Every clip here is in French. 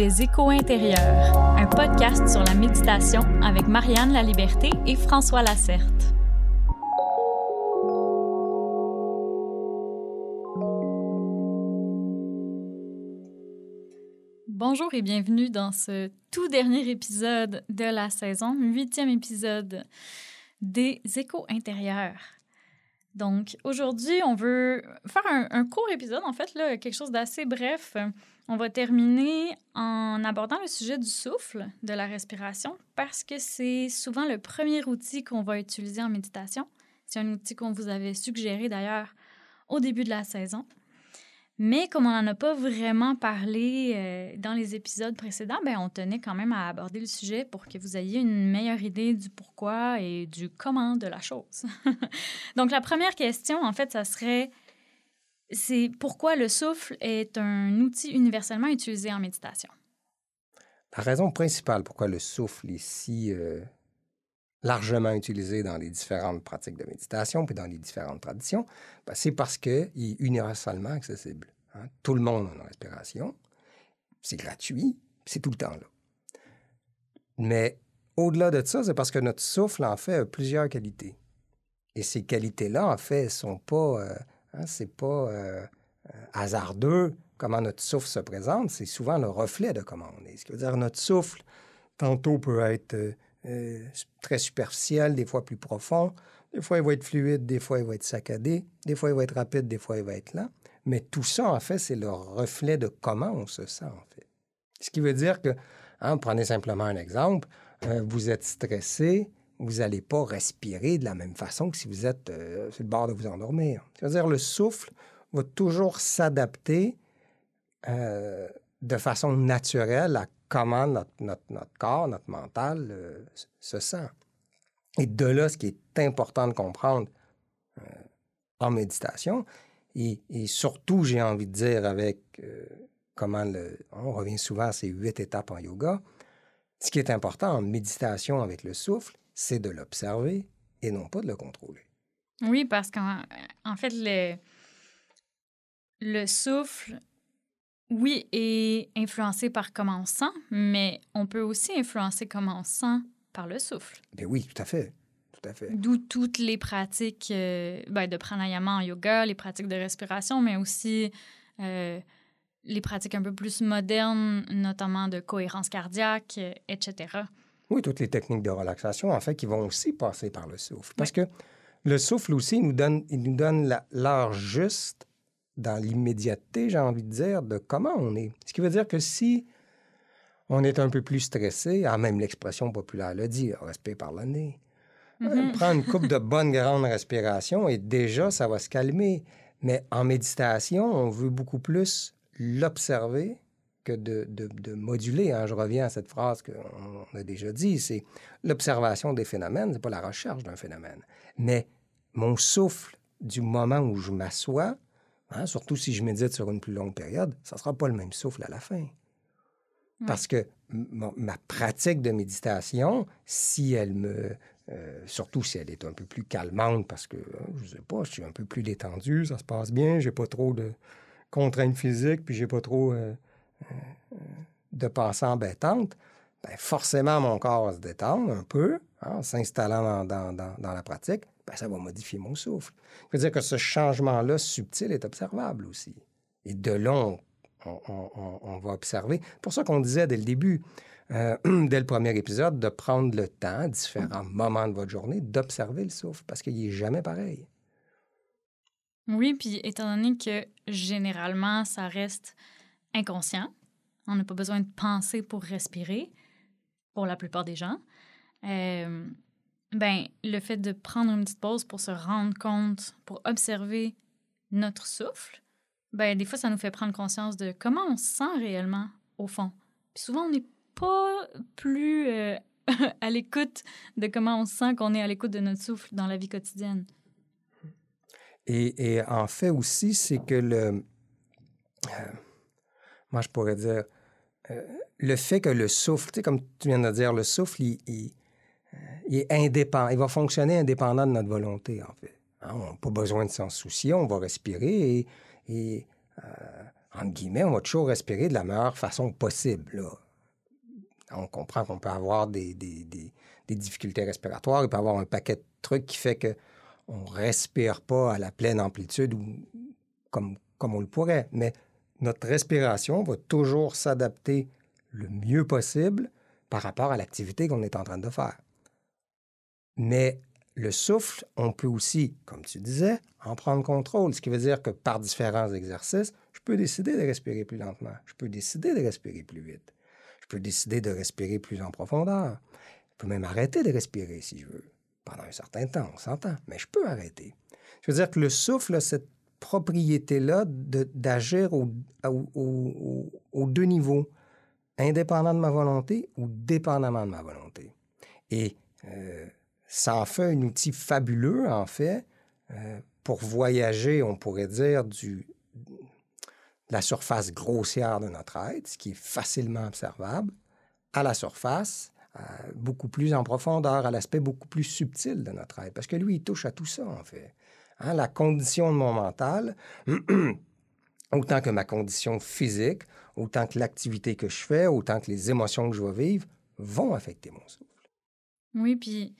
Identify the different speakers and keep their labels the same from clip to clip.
Speaker 1: Les Échos intérieurs, un podcast sur la méditation avec Marianne La Liberté et François Lacerte. Bonjour et bienvenue dans ce tout dernier épisode de la saison, huitième épisode des Échos intérieurs. Donc aujourd'hui, on veut faire un, un court épisode, en fait, là, quelque chose d'assez bref. On va terminer en abordant le sujet du souffle, de la respiration, parce que c'est souvent le premier outil qu'on va utiliser en méditation. C'est un outil qu'on vous avait suggéré d'ailleurs au début de la saison. Mais comme on n'en a pas vraiment parlé euh, dans les épisodes précédents, ben, on tenait quand même à aborder le sujet pour que vous ayez une meilleure idée du pourquoi et du comment de la chose. Donc la première question, en fait, ça serait c'est pourquoi le souffle est un outil universellement utilisé en méditation.
Speaker 2: La raison principale pourquoi le souffle est si euh, largement utilisé dans les différentes pratiques de méditation puis dans les différentes traditions, ben, c'est parce qu'il est universellement accessible. hein. Tout le monde a une respiration, c'est gratuit, c'est tout le temps là. Mais au-delà de ça, c'est parce que notre souffle, en fait, a plusieurs qualités. Et ces qualités-là, en fait, sont pas... euh, Hein, c'est pas euh, euh, hasardeux comment notre souffle se présente, c'est souvent le reflet de comment on est. Ce qui veut dire notre souffle, tantôt peut être euh, très superficiel, des fois plus profond, des fois il va être fluide, des fois il va être saccadé, des fois il va être rapide, des fois il va être lent. Mais tout ça, en fait, c'est le reflet de comment on se sent, en fait. Ce qui veut dire que, hein, prenez simplement un exemple, vous êtes stressé, vous n'allez pas respirer de la même façon que si vous êtes euh, sur le bord de vous endormir. C'est-à-dire le souffle va toujours s'adapter euh, de façon naturelle à comment notre, corps, notre mental euh, se sent. Et de là, ce qui est important de comprendre en méditation, et, surtout, j'ai envie de dire, avec comment. On revient souvent à ces huit étapes en yoga. Ce qui est important en méditation avec le souffle, c'est de l'observer et non pas de le contrôler.
Speaker 1: Oui, parce qu'en en fait, le, le souffle, oui, est influencé par comment on sent, mais on peut aussi influencer comment on sent par le souffle.
Speaker 2: Ben oui, tout à fait. Tout à fait.
Speaker 1: D'où toutes les pratiques euh, ben, de pranayama en yoga, les pratiques de respiration, mais aussi euh, les pratiques un peu plus modernes, notamment de cohérence cardiaque, etc.
Speaker 2: Oui, toutes les techniques de relaxation, en fait, qui vont aussi passer par le souffle. Parce que le souffle aussi, il nous donne, il nous donne l'heure juste dans l'immédiateté, j'ai envie de dire, de comment on est. Ce qui veut dire que si on est un peu plus stressé, ah, même l'expression populaire le dit, respire par le nez.
Speaker 1: Mhm.
Speaker 2: Prends une coupe de bonnes grandes respirations et déjà, ça va se calmer. Mais en méditation, on veut beaucoup plus l'observer que de, de- de moduler. hein. Je reviens à cette phrase qu'on a déjà dit, c'est l'observation des phénomènes, c'est pas la recherche d'un phénomène. Mais mon souffle du moment où je m'assois, hein, surtout si je médite sur une plus longue période, ça sera pas le même souffle à la fin. Parce que ma pratique de méditation, si elle me... euh, surtout si elle est un peu plus calmante, parce que, euh, je sais pas, je suis un peu plus détendu, ça se passe bien, j'ai pas trop de contraintes physiques, puis j'ai pas trop euh, de pensées embêtantes, ben forcément, mon corps va se détendre un peu, hein, en s'installant dans, dans- dans- la pratique, ben ça va modifier mon souffle. Ça veut dire que ce changement-là subtil est observable aussi. Et de on- on- on- on va observer. pour ça qu'on disait dès le début, euh, dès le premier épisode, de prendre le temps, à différents moments de votre journée, d'observer le souffle, parce qu'il n'est jamais pareil.
Speaker 1: Oui, puis étant donné que généralement, ça reste inconscient, on n'a pas besoin de penser pour respirer, pour la plupart des gens, euh, ben, le fait de prendre une petite pause pour se rendre compte, pour observer notre souffle, ben, des fois, ça nous fait prendre conscience de comment on se sent réellement, au fond. Puis souvent, on n'est pas plus euh, à l'écoute de comment on sent qu'on est à l'écoute de notre souffle dans la vie quotidienne.
Speaker 2: Et, en fait aussi, c'est que le... Euh, moi, je pourrais dire, euh, le fait que le souffle, tu sais, comme tu viens de dire, le souffle, il, euh, est indépendant, il va fonctionner indépendant de notre volonté, en fait. Hein, on n'a pas besoin de s'en soucier, on va respirer et, euh, entre guillemets, on va toujours respirer de la meilleure façon possible. Là. On comprend qu'on peut avoir des, difficultés respiratoires, il peut avoir un paquet de trucs qui fait qu'on ne respire pas à la pleine amplitude ou comme, comme on le pourrait. Mais notre respiration va toujours s'adapter le mieux possible par rapport à l'activité qu'on est en train de faire. Mais le souffle, on peut aussi, comme tu disais, en prendre contrôle, ce qui veut dire que par différents exercices, je peux décider de respirer plus lentement, je peux décider de respirer plus vite, je peux décider de respirer plus en profondeur, je peux même arrêter de respirer si je veux, pendant un certain temps, on s'entend, mais je peux arrêter. Je veux dire que le souffle a cette propriété-là d'agir aux deux niveaux, indépendant de ma volonté ou dépendamment de ma volonté. Et euh, ça en fait un outil fabuleux, en fait, euh, pour voyager, on pourrait dire, du, de la surface grossière de notre être, ce qui est facilement observable, à la surface, beaucoup plus en profondeur, à l'aspect beaucoup plus subtil de notre être. Parce que lui, il touche à tout ça, en fait. Hein, la condition de mon mental, autant que ma condition physique, autant que l'activité que je fais, autant que les émotions que je vais vivre, vont affecter mon souffle.
Speaker 1: Oui, puis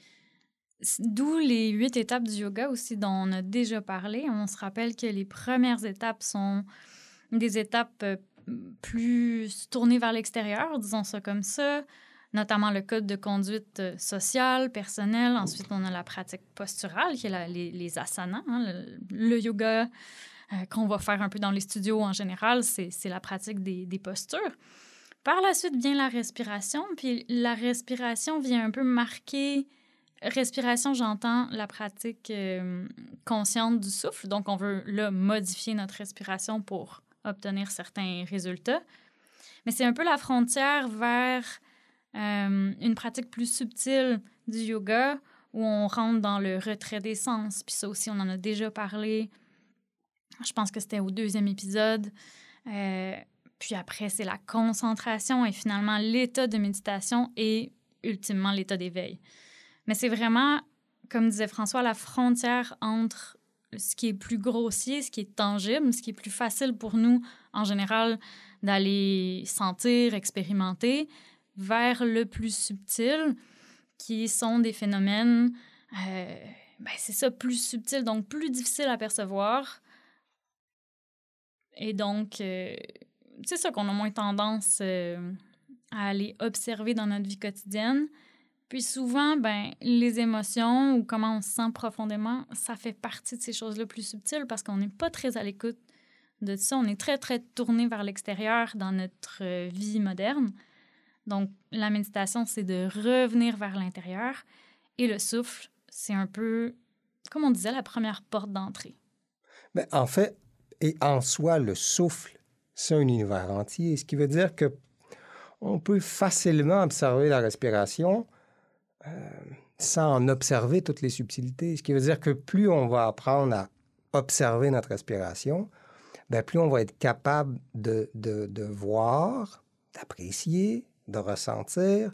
Speaker 1: D'où les huit étapes du yoga aussi dont on a déjà parlé. On se rappelle que les premières étapes sont des étapes euh, plus tournées vers l'extérieur, disons ça comme ça, notamment le code de conduite euh, sociale, personnelle. Ensuite, on a la pratique posturale, qui est les, asanas, hein, le, yoga euh, qu'on va faire un peu dans les studios en général, c'est la pratique des, des postures. Par la suite vient la respiration, puis la respiration vient un peu marquer Respiration, j'entends la pratique euh, consciente du souffle. Donc, on veut là modifier notre respiration pour obtenir certains résultats. Mais c'est un peu la frontière vers euh, une pratique plus subtile du yoga où on rentre dans le retrait des sens. Puis ça aussi, on en a déjà parlé. Je pense que c'était au deuxième épisode. Euh, puis après, c'est la concentration et finalement l'état de méditation et ultimement l'état d'éveil. Mais c'est vraiment, comme disait François, la frontière entre ce qui est plus grossier, ce qui est tangible, ce qui est plus facile pour nous, en général, d'aller sentir, expérimenter, vers le plus subtil, qui sont des phénomènes, euh, ben c'est ça, plus subtil, donc plus difficile à percevoir. Et donc, euh, c'est ça qu'on a moins tendance euh, à aller observer dans notre vie quotidienne. Puis souvent, ben, les émotions ou comment on se sent profondément, ça fait partie de ces choses-là plus subtiles parce qu'on n'est pas très à l'écoute de ça. On est très, très tourné vers l'extérieur dans notre vie moderne. Donc, la méditation, c'est de revenir vers l'intérieur. Et le souffle, c'est un peu, comme on disait, la première porte d'entrée.
Speaker 2: Ben, en fait, et en soi, le souffle, c'est un univers entier, ce qui veut dire que on peut facilement observer la respiration euh, sans en observer toutes les subtilités. Ce qui veut dire que plus on va apprendre à observer notre respiration, bien, plus on va être capable de voir, d'apprécier, de ressentir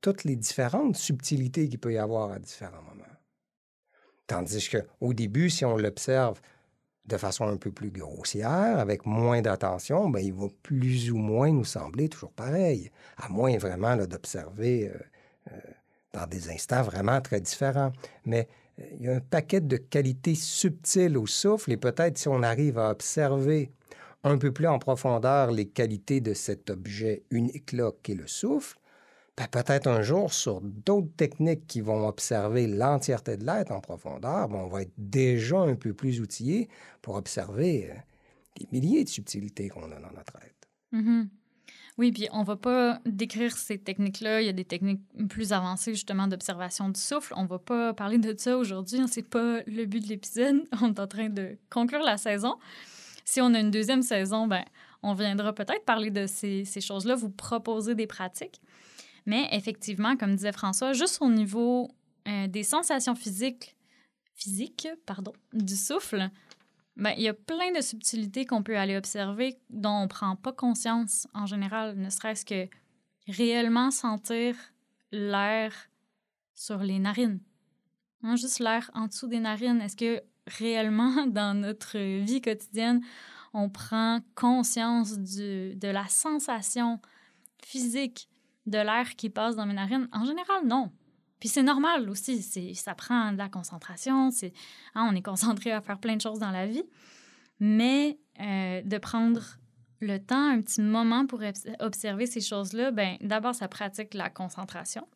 Speaker 2: toutes les différentes subtilités qu'il peut y avoir à différents moments. Tandis qu'au début, si on l'observe de façon un peu plus grossière, avec moins d'attention, ben, il va plus ou moins nous sembler toujours pareil, à moins vraiment d'observer euh, euh, dans des instants vraiment très différents. Mais euh, il y a un paquet de qualités subtiles au souffle et peut-être si on arrive à observer un peu plus en profondeur les qualités de cet objet unique-là qu'est le souffle, ben, peut-être un jour, sur d'autres techniques qui vont observer l'entièreté de l'être en profondeur, ben, on va être déjà un peu plus outillé pour observer les euh, milliers de subtilités qu'on a dans notre être.
Speaker 1: Mm-hmm. Oui, puis on va pas décrire ces techniques-là. Il y a des techniques plus avancées, justement, d'observation du souffle. On va pas parler de ça aujourd'hui. C'est pas le but de l'épisode. On est en train de conclure la saison. Si on a une deuxième saison, ben, on viendra peut-être parler de ces, choses-là, vous proposer des pratiques. Mais effectivement, comme disait François, juste au niveau euh, des sensations physiques, physiques pardon, du souffle, ben, il y a plein de subtilités qu'on peut aller observer dont on ne prend pas conscience en général, ne serait-ce que réellement sentir l'air sur les narines. Hein, juste l'air en dessous des narines. Est-ce que réellement, dans notre vie quotidienne, on prend conscience du, de la sensation physique de l'air qui passe dans mes narines? En général, non. Puis c'est normal aussi, ça prend de la concentration, c'est, hein, on est concentré à faire plein de choses dans la vie, mais euh, de prendre le temps, un petit moment pour observer ces choses-là, ben d'abord, ça pratique la concentration.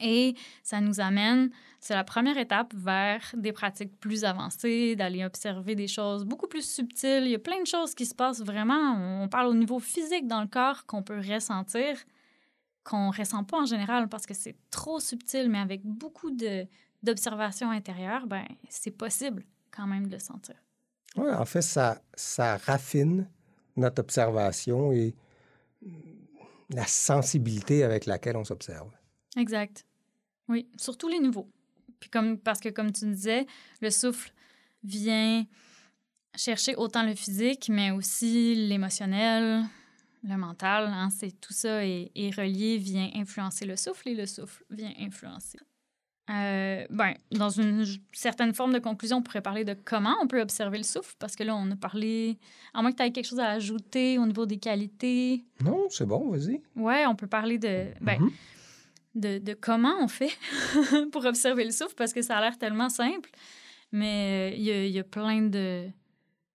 Speaker 1: Et ça nous amène, c'est la première étape vers des pratiques plus avancées, d'aller observer des choses beaucoup plus subtiles. Il y a plein de choses qui se passent vraiment. On parle au niveau physique dans le corps qu'on peut ressentir, qu'on ne ressent pas en général parce que c'est trop subtil, mais avec beaucoup d'observation intérieure, ben, c'est possible quand même de le sentir.
Speaker 2: Oui, en fait, ça, ça raffine notre observation et la sensibilité avec laquelle on s'observe.
Speaker 1: Exact. Oui, surtout les nouveaux. Puis comme, parce que, comme tu disais, le souffle vient chercher autant le physique, mais aussi l'émotionnel, le mental. Hein, c'est tout ça est, relié, vient influencer le souffle et le souffle vient influencer. Euh, ben, dans une certaine forme de conclusion, on pourrait parler de comment on peut observer le souffle, parce que là, on a parlé, à moins que tu aies quelque chose à ajouter au niveau des qualités.
Speaker 2: Non, c'est bon, vas-y.
Speaker 1: Ouais, on peut parler de. Ben, mm-hmm de, comment on fait pour observer le souffle parce que ça a l'air tellement simple. Mais euh, il y, a, plein de,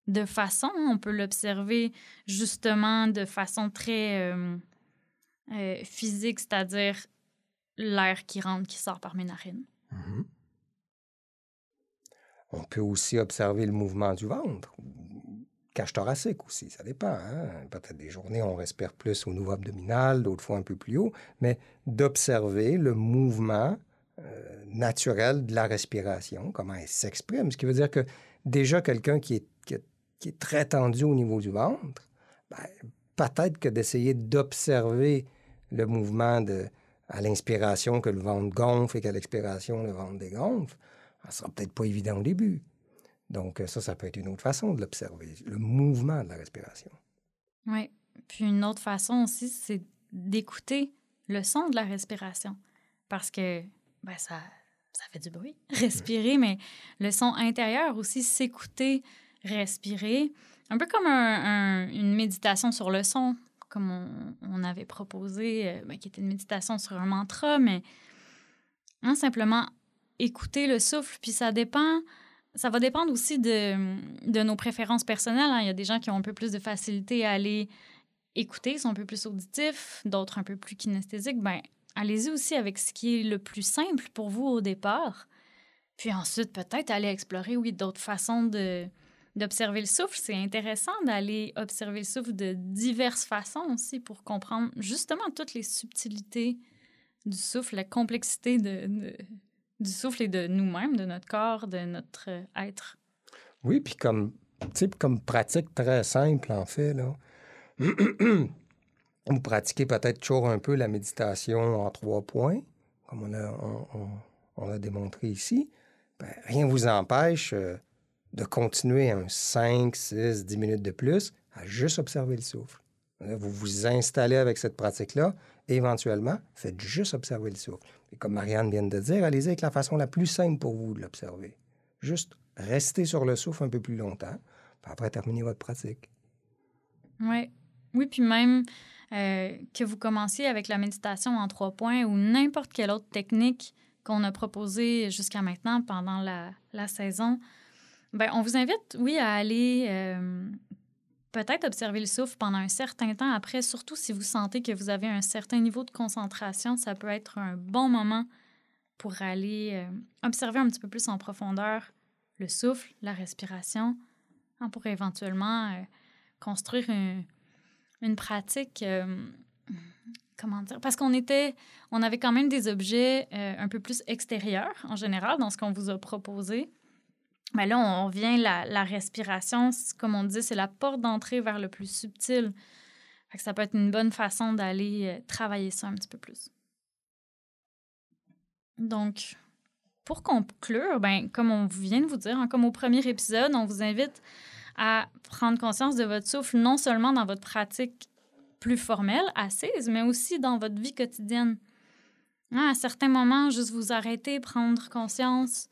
Speaker 1: de façons. On peut l'observer justement de façon très euh, euh, physique, c'est-à-dire l'air qui rentre, qui sort par mes narines. Mm-hmm.
Speaker 2: On peut aussi observer le mouvement du ventre, cage thoracique aussi, ça dépend. Hein. Peut-être des journées, on respire plus au niveau abdominal, d'autres fois un peu plus haut, mais d'observer le mouvement euh, naturel de la respiration, comment elle s'exprime. Ce qui veut dire que déjà quelqu'un qui est, qui, est, très tendu au niveau du ventre, ben, peut-être que d'essayer d'observer le mouvement de, à l'inspiration que le ventre gonfle et qu'à l'expiration, le ventre dégonfle, ça sera peut-être pas évident au début. Donc, ça, ça peut être une autre façon de l'observer, le mouvement de la respiration.
Speaker 1: Oui. Puis une autre façon aussi, c'est d'écouter le son de la respiration. Parce que ben, ça, ça fait du bruit, respirer, mais le son intérieur aussi, s'écouter, respirer. Un peu comme une méditation sur le son, comme on, avait proposé, euh, ben, qui était une méditation sur un mantra, mais hein, simplement écouter le souffle. Puis ça dépend ça va dépendre aussi de, de nos préférences personnelles. Hein. Il y a des gens qui ont un peu plus de facilité à aller écouter, sont un peu plus auditifs, d'autres un peu plus kinesthésiques. Ben, allez-y aussi avec ce qui est le plus simple pour vous au départ. Puis ensuite, peut-être aller explorer, oui, d'autres façons de, d'observer le souffle. C'est intéressant d'aller observer le souffle de diverses façons aussi pour comprendre justement toutes les subtilités du souffle, la complexité de du souffle et de nous-mêmes, de notre corps, de notre être.
Speaker 2: Oui, puis comme, comme pratique très simple, en fait, là, vous pratiquez peut-être toujours un peu la méditation en trois points, comme on a, on, a démontré ici. Ben, rien ne vous empêche euh, de continuer un 5, 6, 10 minutes de plus à juste observer le souffle. Vous vous installez avec cette pratique-là éventuellement, faites juste observer le souffle. Et comme Marianne vient de dire, allez-y avec la façon la plus simple pour vous de l'observer. Juste restez sur le souffle un peu plus longtemps, puis après terminer votre pratique.
Speaker 1: Oui. Oui, puis même euh, que vous commenciez avec la méditation en trois points ou n'importe quelle autre technique qu'on a proposée jusqu'à maintenant pendant la, saison, ben, on vous invite, oui, à aller euh, peut-être observer le souffle pendant un certain temps. Après, surtout si vous sentez que vous avez un certain niveau de concentration, ça peut être un bon moment pour aller euh, observer un petit peu plus en profondeur le souffle, la respiration, hein, pour éventuellement euh, construire une, pratique. Euh, comment dire? Parce qu'on était, on avait quand même des objets un peu plus extérieurs en général dans ce qu'on vous a proposé. Mais là, on vient, la, la respiration, comme on dit, c'est la porte d'entrée vers le plus subtil. Fait ça peut être une bonne façon d'aller euh, travailler ça un petit peu plus. Donc, pour conclure, ben, comme on vient de vous dire, hein, comme au premier épisode, on vous invite à prendre conscience de votre souffle non seulement dans votre pratique plus formelle, assise, mais aussi dans votre vie quotidienne. Hein, à certains moments, juste vous arrêter, prendre conscience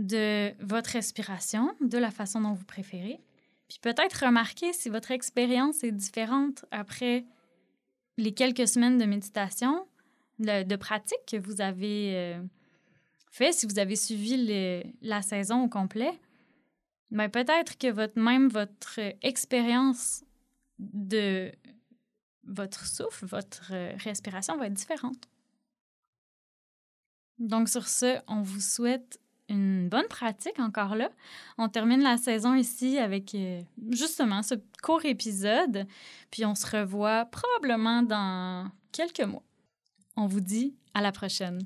Speaker 1: de votre respiration, de la façon dont vous préférez. Puis peut-être remarquer si votre expérience est différente après les quelques semaines de méditation, de, pratique que vous avez euh, fait, si vous avez suivi la saison au complet. Mais ben, peut-être que votre, même votre expérience de votre souffle, votre respiration va être différente. Donc sur ce, on vous souhaite une bonne pratique encore là. On termine la saison ici avec euh, justement ce court épisode, puis on se revoit probablement dans quelques mois. On vous dit à la prochaine.